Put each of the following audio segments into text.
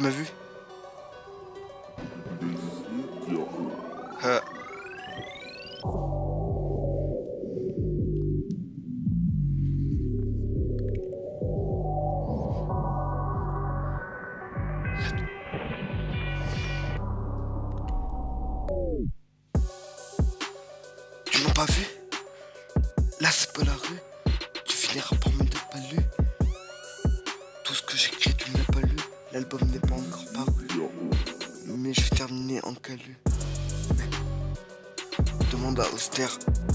Tu m'as vu Euh, Tu m'as pas vu Là, c'est pas la rue. Tu finiras par me dire pas lu. Tout ce que j'écris, tu ne l'as pas lu. L'album n'est pas encore paru. Mais je vais terminer en calu. Demande à Auster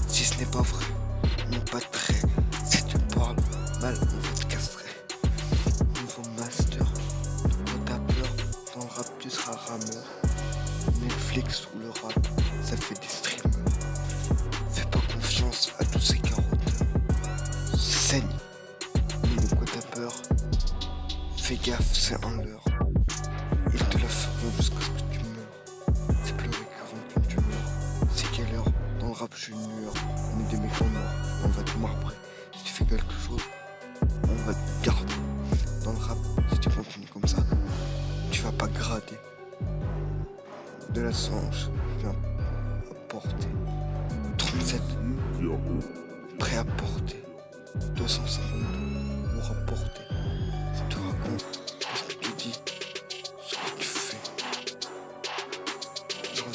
si ce n'est pas vrai. Non, pas très. Si tu parles mal, on va te castrer. Nouveau master. Quoi t'as peur Dans le rap, tu seras rameur. Netflix ou le rap, ça fait des streamers. Fais pas confiance à tous ces carottes. Saigne. De quoi t'as peur Fais gaffe, c'est un leurre. Te la feront jusqu'à ce que tu meurs. C'est plus récurrent qu'une tumeur. C'est quelle heure Dans le rap, je suis une lueur. On est des mecs. On va te marbrer. Si tu fais quelque chose, on va te garder. Dans le rap, si tu continues comme ça, tu vas pas grader. De la sange, viens apporter. 37, prêt à porter. 252, pour apporter.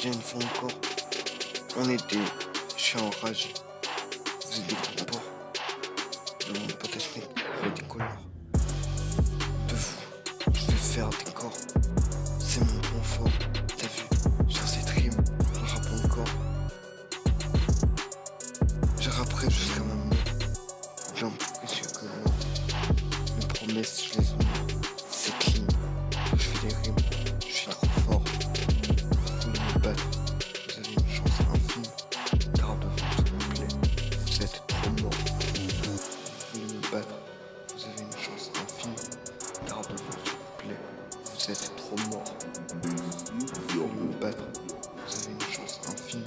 Je reviens une fois encore. On était, je suis enragé. Vous êtes des gros porcs. De mon pote à Schmitt, je vais des couleurs. De vous, je vais faire des corps. C'est mon confort. T'as vu, sur cette rime, je rappe encore. Je rapperai jusqu'à ma mort. Bien précieux que l'or. Mes promesses, je les honore. Vous voulez me battre. Vous avez une chance infime. Gardez-vous, s'il vous plaît. Vous êtes trop mort. Vous voulez me battre. Vous avez une chance infime.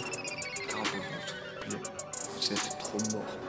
Gardez-vous, s'il vous plaît. Vous êtes trop mort.